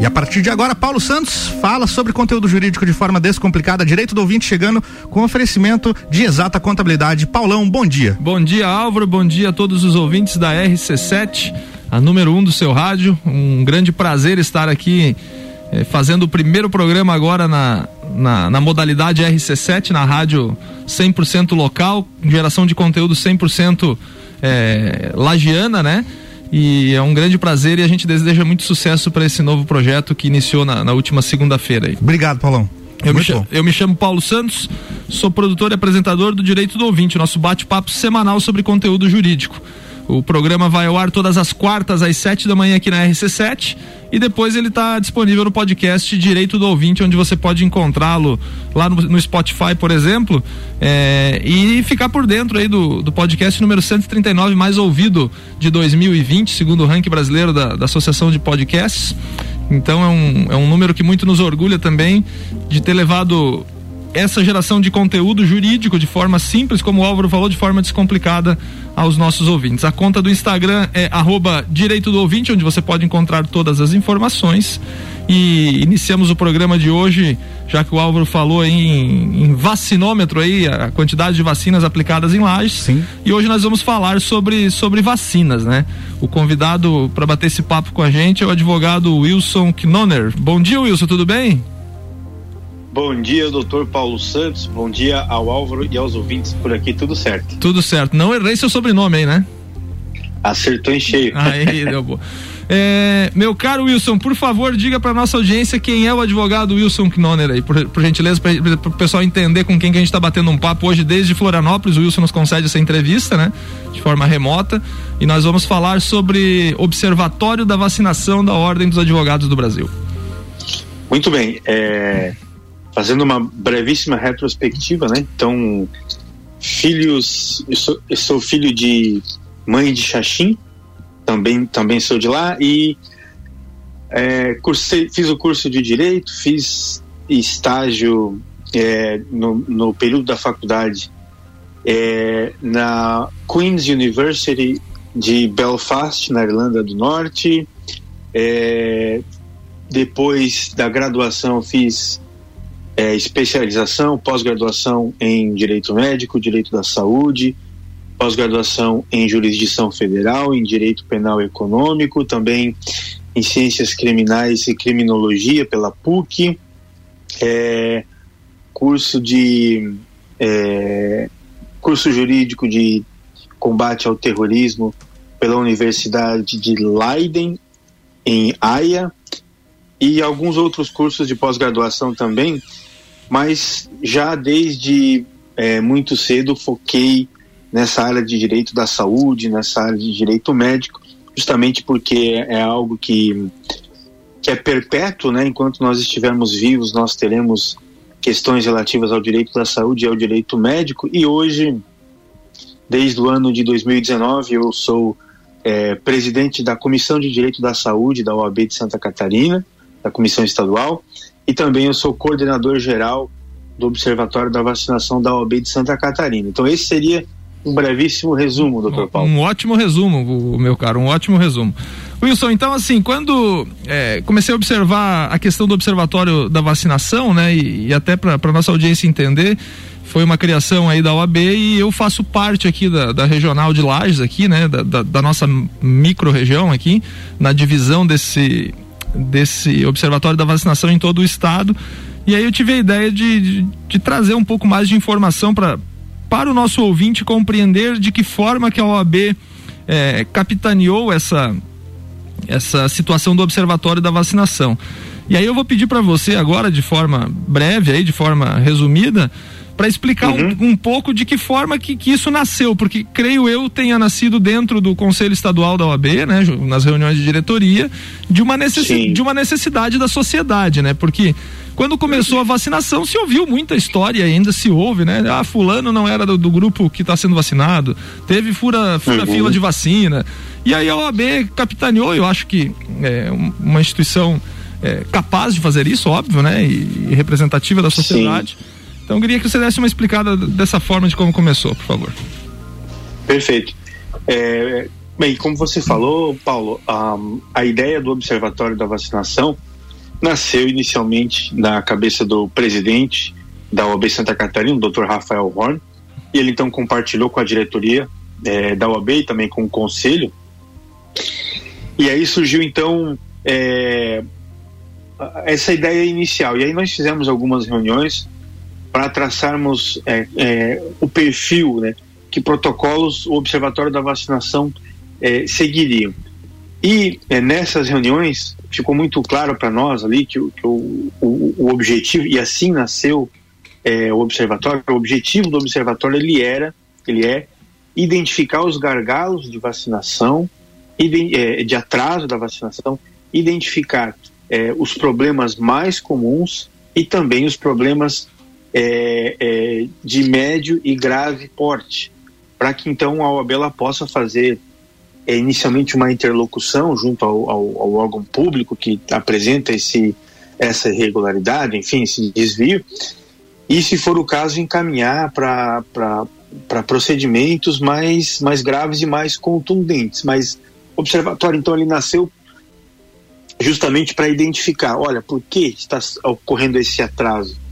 E a partir de agora, Paulo Santos fala sobre conteúdo jurídico de forma descomplicada, direito do ouvinte chegando com oferecimento de exata contabilidade. Paulão, bom dia. Bom dia, Álvaro, bom dia a todos os ouvintes da RC7, a número um do seu rádio. Um grande prazer estar aqui eh, fazendo o primeiro programa agora na, na, na modalidade RC7, na rádio 100% local, geração de conteúdo 100% eh, lagiana, né? E é um grande prazer e a gente deseja muito sucesso para esse novo projeto que iniciou na, na última segunda-feira. Obrigado, Paulão. Eu me, chamo, eu me, chamo, Paulo Santos, sou produtor e apresentador do Direito do Ouvinte, nosso bate-papo semanal sobre conteúdo jurídico. O programa vai ao ar todas as quartas às sete da manhã aqui na RC7 e depois ele está disponível no podcast Direito do Ouvinte, onde você pode encontrá-lo lá no, no, Spotify, por exemplo, é, e ficar por dentro aí do, do podcast número 139 mais ouvido de 2020, segundo o ranking brasileiro da, da Associação de Podcasts. Então é um, é um número que muito nos orgulha também de ter levado essa geração de conteúdo jurídico de forma simples, como o Álvaro falou, de forma descomplicada aos nossos ouvintes. A conta do Instagram é arroba direito do ouvinte, onde você pode encontrar todas as informações. E iniciamos o programa de hoje, já que o Álvaro falou em, em vacinômetro aí, a quantidade de vacinas aplicadas em lajes. Sim. E hoje nós vamos falar sobre, sobre vacinas, né? O convidado para bater esse papo com a gente é o advogado Wilson Knoner. Bom dia, Wilson, tudo bem? Bom dia, doutor Paulo Santos. Bom dia ao Álvaro e aos ouvintes por aqui, tudo certo? Tudo certo. Não errei seu sobrenome aí, né? Acertou em cheio. Aí, deu boa. É, meu caro Wilson, por favor, diga para nossa audiência quem é o advogado Wilson Knoner aí, por, por gentileza, para o pessoal entender com quem que a gente está batendo um papo hoje desde Florianópolis. O Wilson nos concede essa entrevista, né, de forma remota, e nós vamos falar sobre Observatório da Vacinação da Ordem dos Advogados do Brasil. Muito bem. É, fazendo uma brevíssima retrospectiva, né? Então, filhos, eu sou, eu sou filho de mãe de Xaxim, também, também sou de lá e é, cursei, fiz o curso de direito, fiz estágio é, no, no, período da faculdade é, na Queen's University de Belfast, na Irlanda do Norte. É, depois da graduação fiz é, especialização, pós-graduação em direito médico, direito da saúde, pós-graduação em jurisdição federal, em direito penal econômico, também em ciências criminais e criminologia pela PUC, é, curso de é, curso jurídico de combate ao terrorismo pela Universidade de Leiden em Haia e alguns outros cursos de pós-graduação também mas já desde é, muito cedo foquei nessa área de direito da saúde, nessa área de direito médico, justamente porque é algo que, que é perpétuo, né? Enquanto nós estivermos vivos, nós teremos questões relativas ao direito da saúde e ao direito médico. E hoje, desde o ano de 2019, eu sou é, presidente da Comissão de Direito da Saúde da OAB de Santa Catarina, da Comissão Estadual, e também eu sou coordenador geral do Observatório da Vacinação da OAB de Santa Catarina. Então esse seria um brevíssimo resumo, doutor Paulo. Um ótimo resumo, meu caro, um ótimo resumo. Wilson, então assim, quando é, comecei a observar a questão do observatório da vacinação, né, e, e até para nossa audiência entender, foi uma criação aí da OAB e eu faço parte aqui da, da regional de Lages aqui, né, da, da, da nossa micro região aqui, na divisão desse desse observatório da vacinação em todo o estado. E aí eu tive a ideia de, de, de trazer um pouco mais de informação para para o nosso ouvinte compreender de que forma que a OAB é, capitaneou essa essa situação do observatório da vacinação. E aí eu vou pedir para você agora de forma breve aí, de forma resumida, para explicar uhum. um, um, pouco de que forma que, que, isso nasceu, porque creio eu tenha nascido dentro do Conselho Estadual da OAB, né, nas reuniões de diretoria, de uma, necessi de uma necessidade da sociedade, né? Porque quando começou a vacinação se ouviu muita história, ainda se ouve, né? Ah, fulano não era do, do grupo que está sendo vacinado, teve fura, fura uhum. fila de vacina. E aí a OAB capitaneou, eu acho que é uma instituição é, capaz de fazer isso, óbvio, né? E, e representativa da sociedade. Sim então eu queria que você desse uma explicada dessa forma de como começou, por favor. Perfeito. É, bem, como você falou, Paulo, a, a ideia do Observatório da Vacinação nasceu inicialmente na cabeça do presidente da OAB Santa Catarina, o Dr. Rafael Horn, e ele então compartilhou com a diretoria é, da OAB e também com o conselho. E aí surgiu então é, essa ideia inicial. E aí nós fizemos algumas reuniões para traçarmos é, é, o perfil, né, que protocolos o Observatório da Vacinação é, seguiriam. E é, nessas reuniões ficou muito claro para nós ali que, que o, o, o, objetivo, e assim nasceu é, o Observatório, o objetivo do Observatório ele era, ele é identificar os gargalos de vacinação, de, de atraso da vacinação, identificar os problemas mais comuns e também os problemas é, é, de médio e grave porte, para que então a OAB possa fazer é, inicialmente uma interlocução junto ao, ao, ao, órgão público que apresenta esse, essa irregularidade, enfim, esse desvio, e se for o caso encaminhar para procedimentos mais, mais graves e mais contundentes. Mas observatório então ele nasceu justamente para identificar, olha, por que está ocorrendo esse atraso?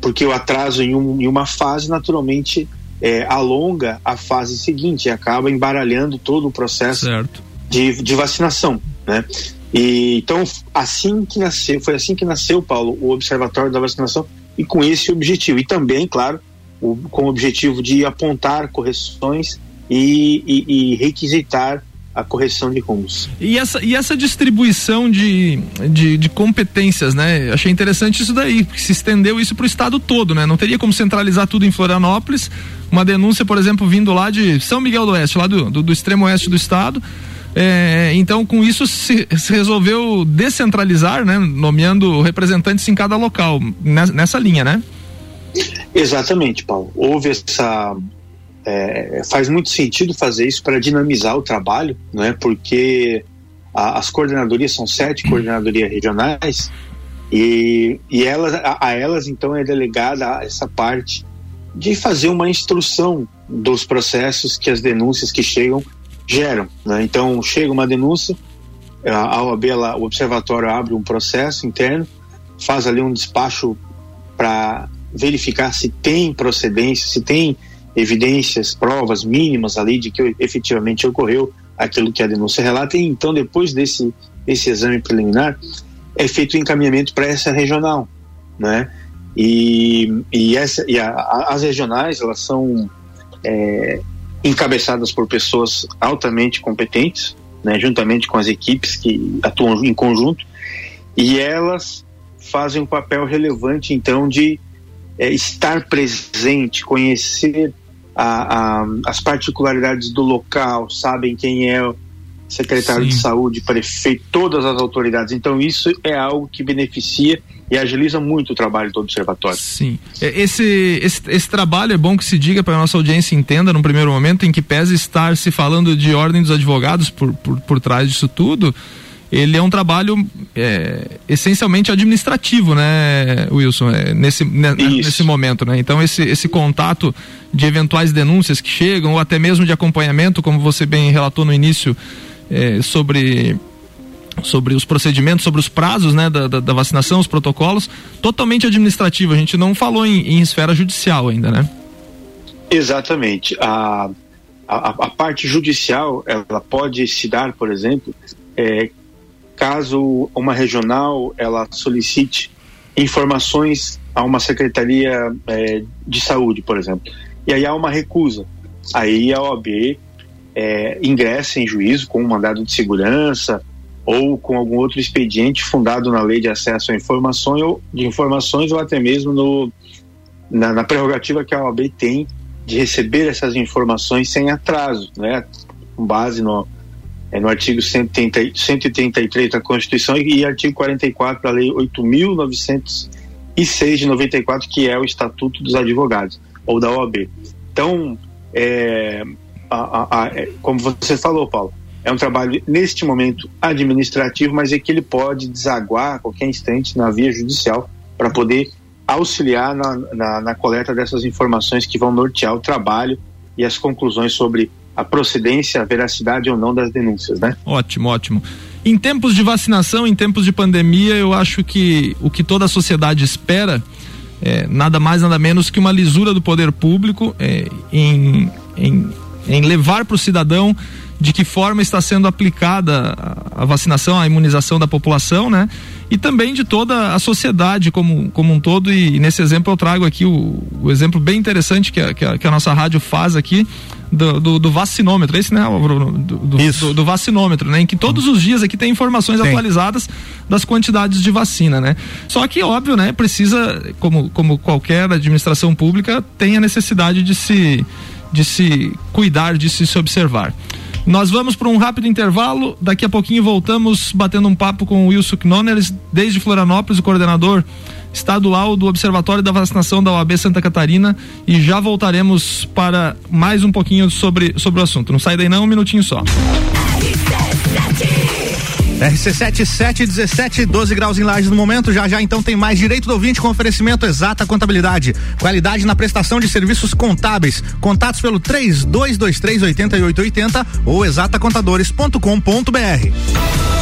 Porque o atraso em, um, em uma fase naturalmente é, alonga a fase seguinte e acaba embaralhando todo o processo de, de, vacinação, né? E, então, assim que nasceu, foi assim que nasceu, Paulo, o Observatório da Vacinação e com esse objetivo. E também, claro, o, com o objetivo de apontar correções e, e, e requisitar a correção de rumos. E essa, e essa distribuição de, de, de, competências, né? Achei interessante isso daí, porque se estendeu isso para o estado todo, né? Não teria como centralizar tudo em Florianópolis. Uma denúncia, por exemplo, vindo lá de São Miguel do Oeste, lá do, do, do extremo oeste do estado. É, então, com isso, se, se, resolveu descentralizar, né? Nomeando representantes em cada local, nessa, nessa linha, né? Exatamente, Paulo. Houve essa é, faz muito sentido fazer isso para dinamizar o trabalho, né? Porque a, as coordenadorias são sete coordenadorias regionais e, e elas, a, a, elas então é delegada essa parte de fazer uma instrução dos processos que as denúncias que chegam geram, né? Então chega uma denúncia, a OAB, ela, o observatório abre um processo interno, faz ali um despacho para verificar se tem procedência, se tem evidências, provas mínimas ali de que efetivamente ocorreu aquilo que a denúncia relata, e então depois desse, desse exame preliminar é feito o encaminhamento para essa regional, né? E, e, essa, e a, a, as regionais elas são é, encabeçadas por pessoas altamente competentes, né, juntamente com as equipes que atuam em conjunto, e elas fazem um papel relevante então de é, estar presente, conhecer a, a, as particularidades do local, sabem quem é o secretário Sim. de saúde, prefeito, todas as autoridades. Então isso é algo que beneficia e agiliza muito o trabalho do observatório. Sim. É, esse, esse, esse trabalho é bom que se diga para a nossa audiência entenda num primeiro momento em que pese estar se falando de ordem dos advogados por, por, por trás disso tudo ele é um trabalho é, essencialmente administrativo, né, Wilson, é, nesse, né, nesse momento, né? Então esse, esse contato de eventuais denúncias que chegam ou até mesmo de acompanhamento, como você bem relatou no início, é, sobre sobre os procedimentos, sobre os prazos né, da, da, da, vacinação, os protocolos, totalmente administrativo. A gente não falou em, em esfera judicial ainda, né? Exatamente. A, a, a, parte judicial, ela pode se dar, por exemplo, é, caso uma regional ela solicite informações a uma secretaria é, de saúde, por exemplo, e aí há uma recusa, aí a OAB é, ingressa em juízo com um mandado de segurança ou com algum outro expediente fundado na lei de acesso a informações ou de informações ou até mesmo no, na, na prerrogativa que a OAB tem de receber essas informações sem atraso, né, com base no é, no artigo 130, 133 da Constituição e, e artigo 44 da Lei 8.906 de 94, que é o Estatuto dos Advogados, ou da OAB. Então, é, a, a, a, é, como você falou, Paulo, é um trabalho, neste momento, administrativo, mas é que ele pode desaguar a qualquer instante na via judicial para poder auxiliar na, na, na coleta dessas informações que vão nortear o trabalho e as conclusões sobre a procedência, a veracidade ou não das denúncias, né? Ótimo, ótimo. Em tempos de vacinação, em tempos de pandemia, eu acho que o que toda a sociedade espera é nada mais, nada menos que uma lisura do poder público é, em, em, em levar para o cidadão de que forma está sendo aplicada a vacinação, a imunização da população, né? E também de toda a sociedade como, como um todo. E, nesse exemplo eu trago aqui o, o exemplo bem interessante que a, que a, que a nossa rádio faz aqui do, do, do, vacinômetro, esse, né, do, do, Isso. do, do vacinômetro, né? Em que todos os dias aqui tem informações tem. atualizadas das quantidades de vacina, né? Só que, óbvio, né, precisa, como, como qualquer administração pública, tem a necessidade de se, de se cuidar, de se, se observar. Nós vamos para um rápido intervalo. Daqui a pouquinho voltamos batendo um papo com o Wilson Knoneres, desde Florianópolis, o coordenador estadual do Observatório da Vacinação da OAB Santa Catarina. E já voltaremos para mais um pouquinho sobre, sobre o assunto. Não sai daí não, um minutinho só. RC7 717, 12 graus em lajes no momento. Já já então tem mais direito do ouvinte com oferecimento exata contabilidade. Qualidade na prestação de serviços contábeis. Contatos pelo 3223 8880 ou exatacontadores.com.br.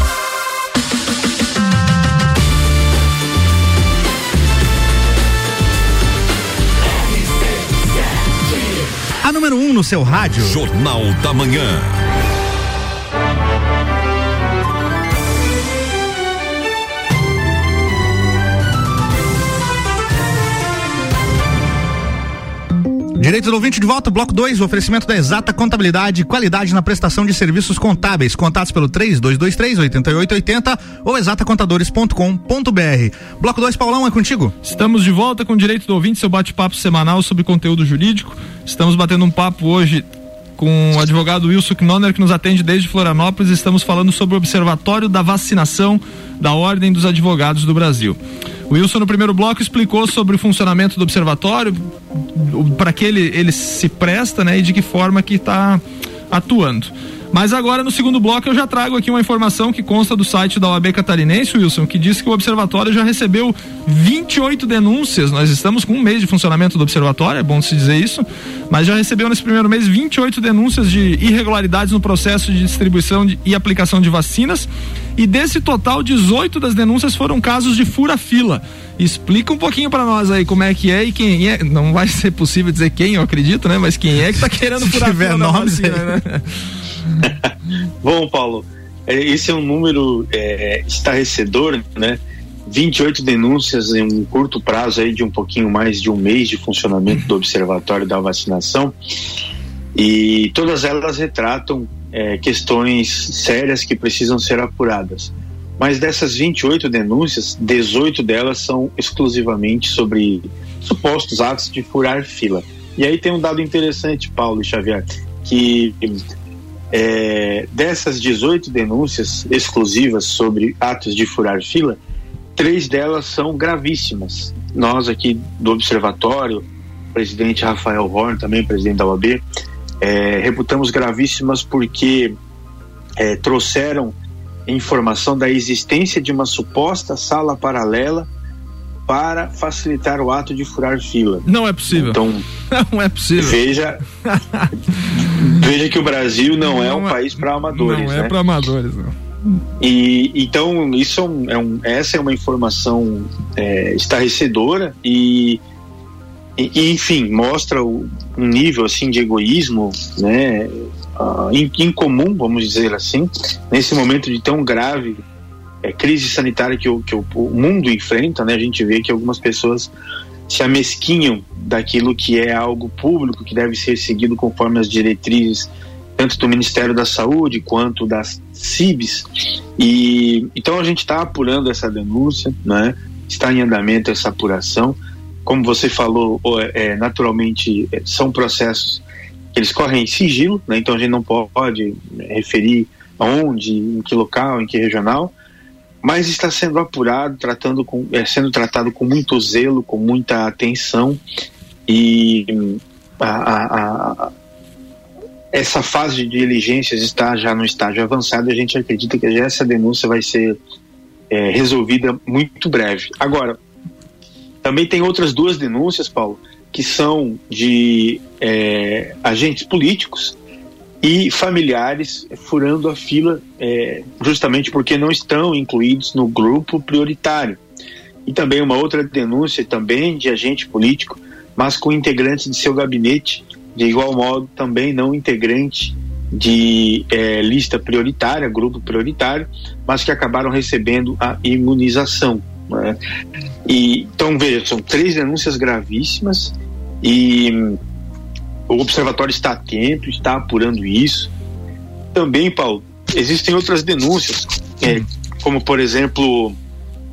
Número 1 um no seu rádio. Jornal da Manhã. Direitos do ouvinte de volta, bloco 2, oferecimento da exata contabilidade, qualidade na prestação de serviços contábeis. Contatos pelo 3223 8880 ou exatacontadores.com.br. Bloco 2, Paulão, é contigo? Estamos de volta com Direito do Ouvinte, seu bate-papo semanal sobre conteúdo jurídico. Estamos batendo um papo hoje com o advogado Wilson Knoner, que nos atende desde Florianópolis. Estamos falando sobre o Observatório da Vacinação da Ordem dos Advogados do Brasil. O Wilson, no primeiro bloco, explicou sobre o funcionamento do observatório, para que ele, ele se presta né, e de que forma que está atuando. Mas agora, no segundo bloco, eu já trago aqui uma informação que consta do site da OAB Catarinense, Wilson, que diz que o Observatório já recebeu 28 denúncias. Nós estamos com um mês de funcionamento do Observatório, é bom se dizer isso, mas já recebeu nesse primeiro mês 28 denúncias de irregularidades no processo de distribuição de, e aplicação de vacinas. E desse total, 18 das denúncias foram casos de fura-fila. Explica um pouquinho para nós aí como é que é e quem é. Não vai ser possível dizer quem, eu acredito, né? Mas quem é que está querendo furar fila nomes vacina, né? Bom, Paulo, é, esse é um número é, estarrecedor, né? 28 denúncias em um curto prazo aí de um pouquinho mais de um mês de funcionamento do Observatório da Vacinação e todas elas retratam é, questões sérias que precisam ser apuradas. Mas dessas 28 denúncias, 18 delas são exclusivamente sobre supostos atos de furar fila. E aí tem um dado interessante, Paulo e Xavier, que é, dessas 18 denúncias exclusivas sobre atos de furar fila, três delas são gravíssimas. Nós aqui do Observatório, o presidente Rafael Horn, também presidente da OAB, é, reputamos gravíssimas porque é, trouxeram informação da existência de uma suposta sala paralela para facilitar o ato de furar fila. Não é possível. Então, não é possível. Veja, veja que o Brasil não, não é um é, país para amadores. Não é né? para amadores, não. E então isso é um, é um, essa é uma informação é, estarrecedora e, e, enfim mostra o, um nível assim de egoísmo, né? uh, incomum, vamos dizer assim, nesse momento de tão grave é, crise sanitária que, o, que o, o mundo enfrenta, né? A gente vê que algumas pessoas se amesquinham daquilo que é algo público, que deve ser seguido conforme as diretrizes tanto do Ministério da Saúde quanto das CIBs. E então a gente está apurando essa denúncia, né? Está em andamento essa apuração. Como você falou, é, naturalmente é, são processos que eles correm em sigilo, né? Então a gente não pode referir aonde, em que local, em que regional, mas está sendo apurado, tratando com, é, sendo tratado com muito zelo, com muita atenção e a, a, a, essa fase de diligências está já no estágio avançado a gente acredita que essa denúncia vai ser é, resolvida muito breve. Agora, também tem outras duas denúncias, Paulo, que são de é, agentes políticos e familiares furando a fila é, justamente porque não estão incluídos no grupo prioritário. E também uma outra denúncia também de agente político, mas com integrantes de seu gabinete, de igual modo também não integrante de é, lista prioritária, grupo prioritário, mas que acabaram recebendo a imunização. Né? E, então, veja, são três denúncias gravíssimas e o observatório está atento, está apurando isso. Também, Paulo, existem outras denúncias, é, como por exemplo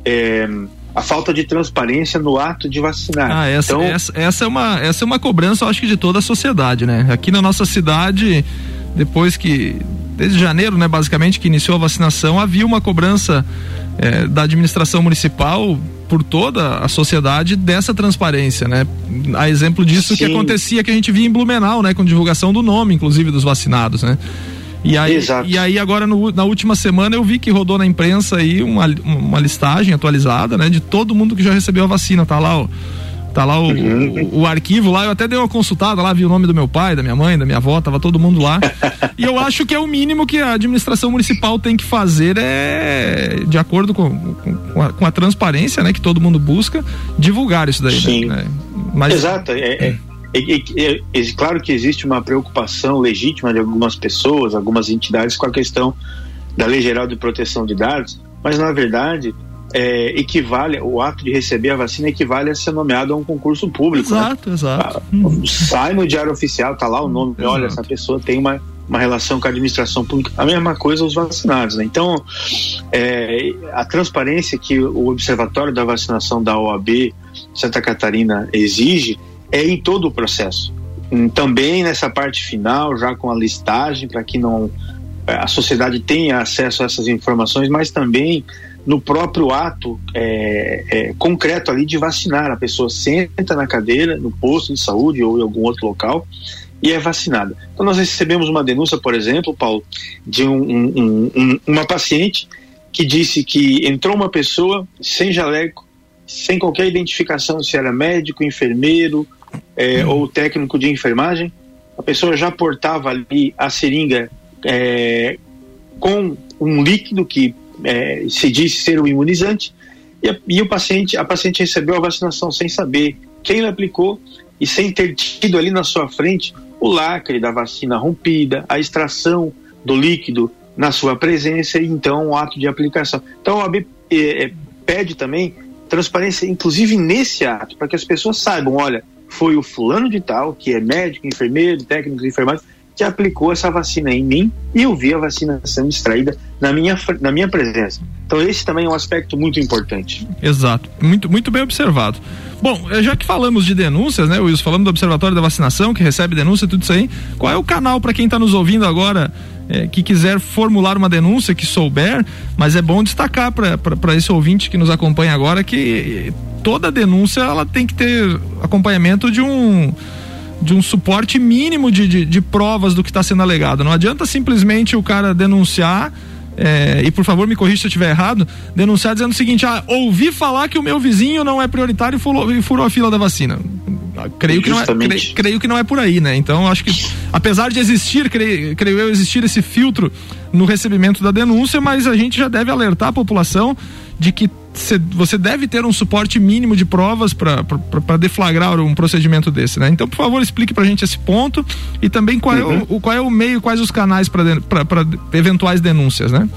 é, a falta de transparência no ato de vacinar. Ah, essa, então, essa, essa, é uma, essa é uma cobrança, eu acho que de toda a sociedade, né? Aqui na nossa cidade, depois que desde janeiro, né, basicamente, que iniciou a vacinação, havia uma cobrança é, da administração municipal por toda a sociedade dessa transparência, né? A exemplo disso Sim. que acontecia que a gente via em Blumenau, né? Com divulgação do nome, inclusive, dos vacinados, né? E aí, Exato. e aí agora no, na última semana eu vi que rodou na imprensa aí uma, uma listagem atualizada, né? De todo mundo que já recebeu a vacina, tá lá, ó. Tá lá o, uhum. o, o, arquivo lá, eu até dei uma consultada lá, vi o nome do meu pai, da minha mãe, da minha avó, tava todo mundo lá. e eu acho que é o mínimo que a administração municipal tem que fazer é, de acordo com, com, a, com a transparência, né, que todo mundo busca, divulgar isso daí. Né? Sim. Né? Mas, Exato, é, é, é, é, claro que existe uma preocupação legítima de algumas pessoas, algumas entidades com a questão da Lei Geral de Proteção de Dados, mas na verdade é, equivale, o ato de receber a vacina equivale a ser nomeado a um concurso público. Exato, né? exato. Ah, sai no diário oficial, tá lá o nome, exato. olha, essa pessoa tem uma, uma relação com a administração pública. A mesma coisa os vacinados, né? Então, é, a transparência que o Observatório da Vacinação da OAB Santa Catarina exige é em todo o processo. Também nessa parte final, já com a listagem, para que não a sociedade tenha acesso a essas informações, mas também no próprio ato é, é, concreto ali de vacinar. A pessoa senta na cadeira, no posto de saúde ou em algum outro local e é vacinada. Então nós recebemos uma denúncia, por exemplo, Paulo, de um, um, um, uma paciente que disse que entrou uma pessoa sem jaleco, sem qualquer identificação se era médico, enfermeiro é, ou técnico de enfermagem. A pessoa já portava ali a seringa é, com um líquido que é, se disse ser o imunizante e, a, e, o paciente, a paciente recebeu a vacinação sem saber quem aplicou e sem ter tido ali na sua frente o lacre da vacina rompida, a extração do líquido na sua presença e então o ato de aplicação. Então a OAB é, é, pede também transparência, inclusive nesse ato, para que as pessoas saibam, olha, foi o fulano de tal, que é médico, enfermeiro, técnico de enfermagem, que aplicou essa vacina em mim e eu vi a vacina sendo extraída na minha, na minha presença. Então esse também é um aspecto muito importante. Exato, muito, muito bem observado. Bom, eh, já que falamos de denúncias, né, Wilson, falamos do Observatório da Vacinação, que recebe denúncia, tudo isso aí, qual é o canal para quem está nos ouvindo agora é, que quiser formular uma denúncia, que souber, mas é bom destacar para esse ouvinte que nos acompanha agora que toda denúncia ela tem que ter acompanhamento de um de um suporte mínimo de, de, de provas do que está sendo alegado. Não adianta simplesmente o cara denunciar. É, e por favor me corrija se eu estiver errado, denunciar dizendo o seguinte: ah, ouvi falar que o meu vizinho não é prioritário e furou, e furou a fila da vacina. Creio que, não é, creio, creio, que não é por aí, né? Então acho que, apesar de existir, creio, creio eu, existir esse filtro no recebimento da denúncia, mas a gente já deve alertar a população de que você deve ter um suporte mínimo de provas para deflagrar um procedimento desse, né? Então, por favor, explique para a gente esse ponto e também qual, uhum. é o, qual é o meio, quais os canais para eventuais denúncias, né?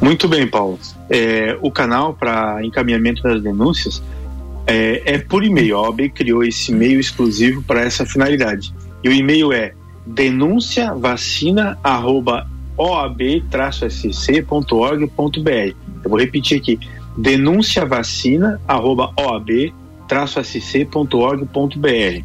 Muito bem, Paulo. É, o canal para encaminhamento das denúncias é, é por e-mail. A OAB criou esse e-mail exclusivo para essa finalidade. E o e-mail é denunciavacina@oab-sc.org.br. Eu vou repetir aqui: denunciavacina@oab-sc.org.br.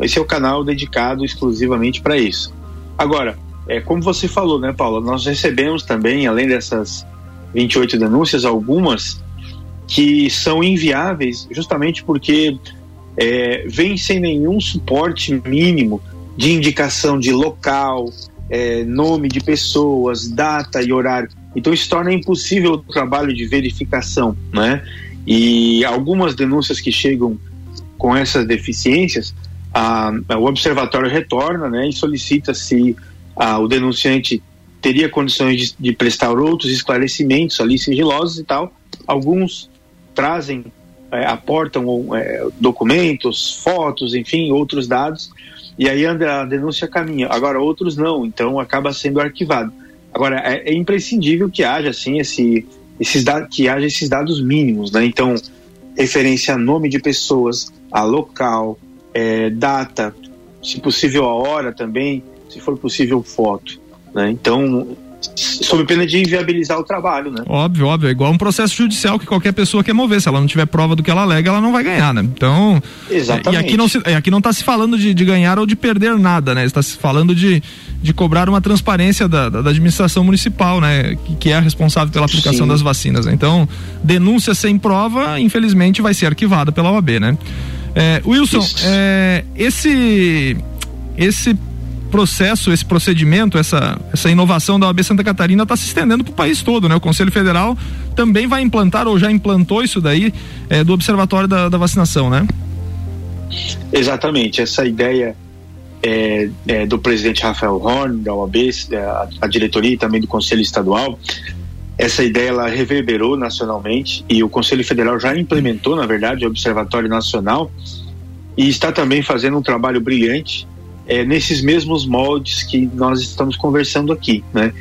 Esse é o canal dedicado exclusivamente para isso. Agora, é como você falou, né, Paula? Nós recebemos também, além dessas 28 denúncias, algumas que são inviáveis, justamente porque é, vem sem nenhum suporte mínimo de indicação de local, é, nome de pessoas, data e horário. Então isso torna impossível o trabalho de verificação, né? E algumas denúncias que chegam com essas deficiências, a, a, o observatório retorna, né, e solicita se a, o denunciante teria condições de, de, prestar outros esclarecimentos ali sigilosos e tal. Alguns trazem, é, aportam é, documentos, fotos, enfim, outros dados, e aí a denúncia caminha. Agora outros não, então acaba sendo arquivado. Agora, é, é imprescindível que haja, assim, esse, esses dados, que haja esses dados mínimos, né? Então, referência a nome de pessoas, a local, é, data, se possível a hora também, se for possível foto, né? Então, sob pena de inviabilizar o trabalho, né? Óbvio, óbvio. É igual um processo judicial que qualquer pessoa quer mover. Se ela não tiver prova do que ela alega, ela não vai ganhar, né? Então. Exatamente. E aqui não, se, aqui não está se falando de, de, ganhar ou de perder nada, né? Está se falando de, de cobrar uma transparência da, da, da administração municipal, né? Que, que, é a responsável pela aplicação Sim. das vacinas. Né? Então, denúncia sem prova, infelizmente, vai ser arquivada pela OAB, né? É, Wilson, é, esse esse processo, esse procedimento, essa, essa inovação da OAB Santa Catarina está se estendendo para o país todo, né? O Conselho Federal também vai implantar ou já implantou isso daí é, do Observatório da, da, Vacinação, né? Exatamente, essa ideia é, é, do presidente Rafael Horn, da OAB, é, a, a diretoria e também do Conselho Estadual, essa ideia ela reverberou nacionalmente e o Conselho Federal já implementou, na verdade, o Observatório Nacional e está também fazendo um trabalho brilhante é, nesses mesmos moldes que nós estamos conversando aqui, né?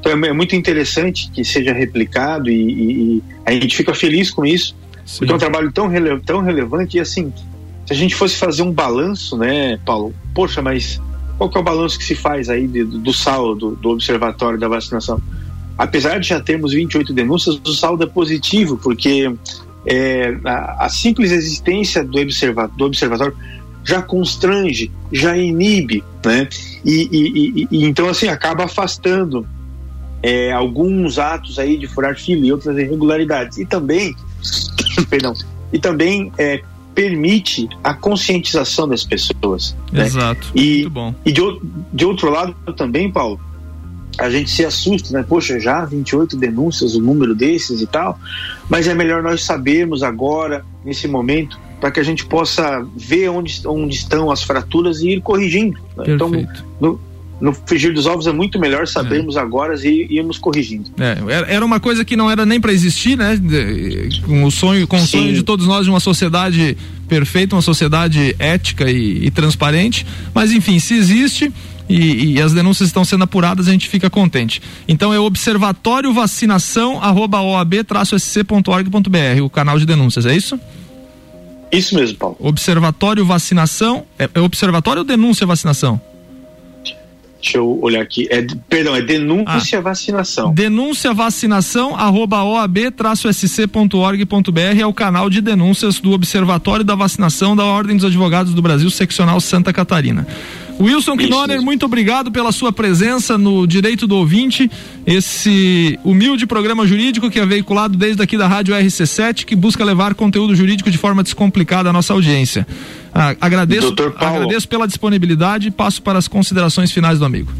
Então é, é muito interessante que seja replicado e, e, e, a gente fica feliz com isso, Sim. porque é um trabalho tão, rele, tão relevante e assim, se a gente fosse fazer um balanço, né, Paulo? Poxa, mas qual que é o balanço que se faz aí do, do saldo do Observatório da Vacinação? Apesar de já termos 28 denúncias, o saldo é positivo, porque é, a, a, simples existência do, observa, do observatório já constrange, já inibe, né? E, e, e, e então assim acaba afastando é, alguns atos aí de furar fila e outras irregularidades e também, perdão, e também é, permite a conscientização das pessoas. Né? Exato. Né? E, Muito bom. E de, de outro lado também, Paulo, a gente se assusta, né? Poxa, já 28 denúncias, o número desses e tal, mas é melhor nós sabermos agora, nesse momento, para que a gente possa ver onde, onde estão as fraturas e ir corrigindo. Né? Então, no, no frigir dos ovos é muito melhor sabermos é. agora e irmos corrigindo. É, era uma coisa que não era nem para existir, né? Com o sonho, com o sonho de todos nós de uma sociedade perfeita, uma sociedade ética e, e transparente. Mas enfim, se existe, e, e, as denúncias estão sendo apuradas, a gente fica contente. Então é observatório vacinação oab-sc.org.br, o canal de denúncias, é isso? Isso mesmo, Paulo. Observatório Vacinação. É, é Observatório ou Denúncia Vacinação? Deixa eu olhar aqui. É, perdão, é denúncia ah, vacinação. Denúncia vacinação, arroba oab-sc.org.br é o canal de denúncias do Observatório da Vacinação da Ordem dos Advogados do Brasil, seccional Santa Catarina. Wilson Knoller, muito obrigado pela sua presença no Direito do Ouvinte, esse humilde programa jurídico que é veiculado desde aqui da Rádio RC7, que busca levar conteúdo jurídico de forma descomplicada à nossa audiência. Ah, agradeço, agradeço pela disponibilidade e passo para as considerações finais do amigo.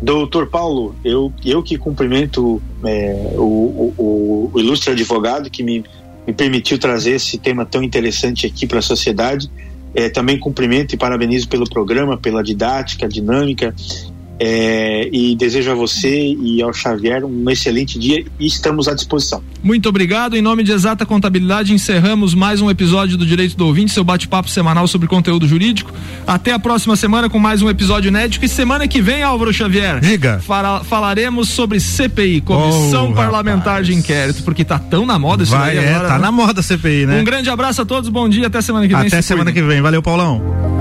Doutor Paulo, eu, eu que cumprimento é, o, o, o, ilustre advogado que me, me permitiu trazer esse tema tão interessante aqui para a sociedade é, também cumprimento e parabenizo pelo programa, pela didática, dinâmica É, e desejo a você e ao Xavier um excelente dia e estamos à disposição. Muito obrigado. Em nome de Exata Contabilidade, encerramos mais um episódio do Direito do Ouvinte, seu bate-papo semanal sobre conteúdo jurídico. Até a próxima semana com mais um episódio inédito. E semana que vem, Álvaro Xavier, Diga. fala- falaremos sobre CPI, Comissão Oh, Parlamentar rapaz. de Inquérito, porque tá tão na moda isso Vai, daí é, agora. tá né? na moda a CPI, né? Um grande abraço a todos, bom dia, até semana que vem. Até se semana cuidem. que vem. Valeu, Paulão.